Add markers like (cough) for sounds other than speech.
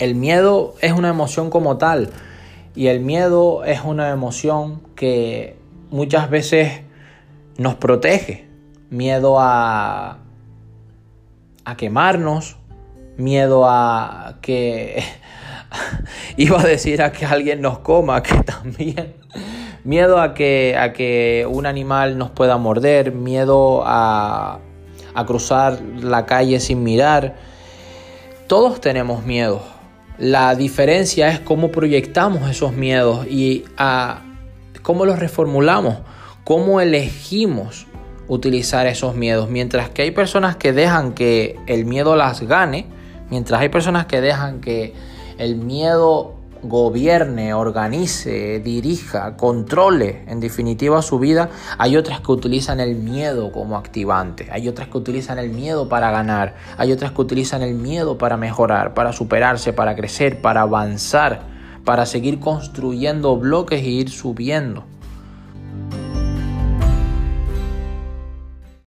el miedo es una emoción como tal y el miedo es una emoción que muchas veces nos protege. Miedo a, a quemarnos, miedo a que... (laughs) iba a decir a que alguien nos coma, que (laughs) también... Miedo a que, a que un animal nos pueda morder, miedo a, a cruzar la calle sin mirar. Todos tenemos miedo. La diferencia es cómo proyectamos esos miedos y a cómo los reformulamos, cómo elegimos utilizar esos miedos. Mientras que hay personas que dejan que el miedo las gane, mientras hay personas que dejan que el miedo gobierne, organice, dirija, controle en definitiva su vida, hay otras que utilizan el miedo como activante, hay otras que utilizan el miedo para ganar, hay otras que utilizan el miedo para mejorar, para superarse, para crecer, para avanzar, para seguir construyendo bloques e ir subiendo.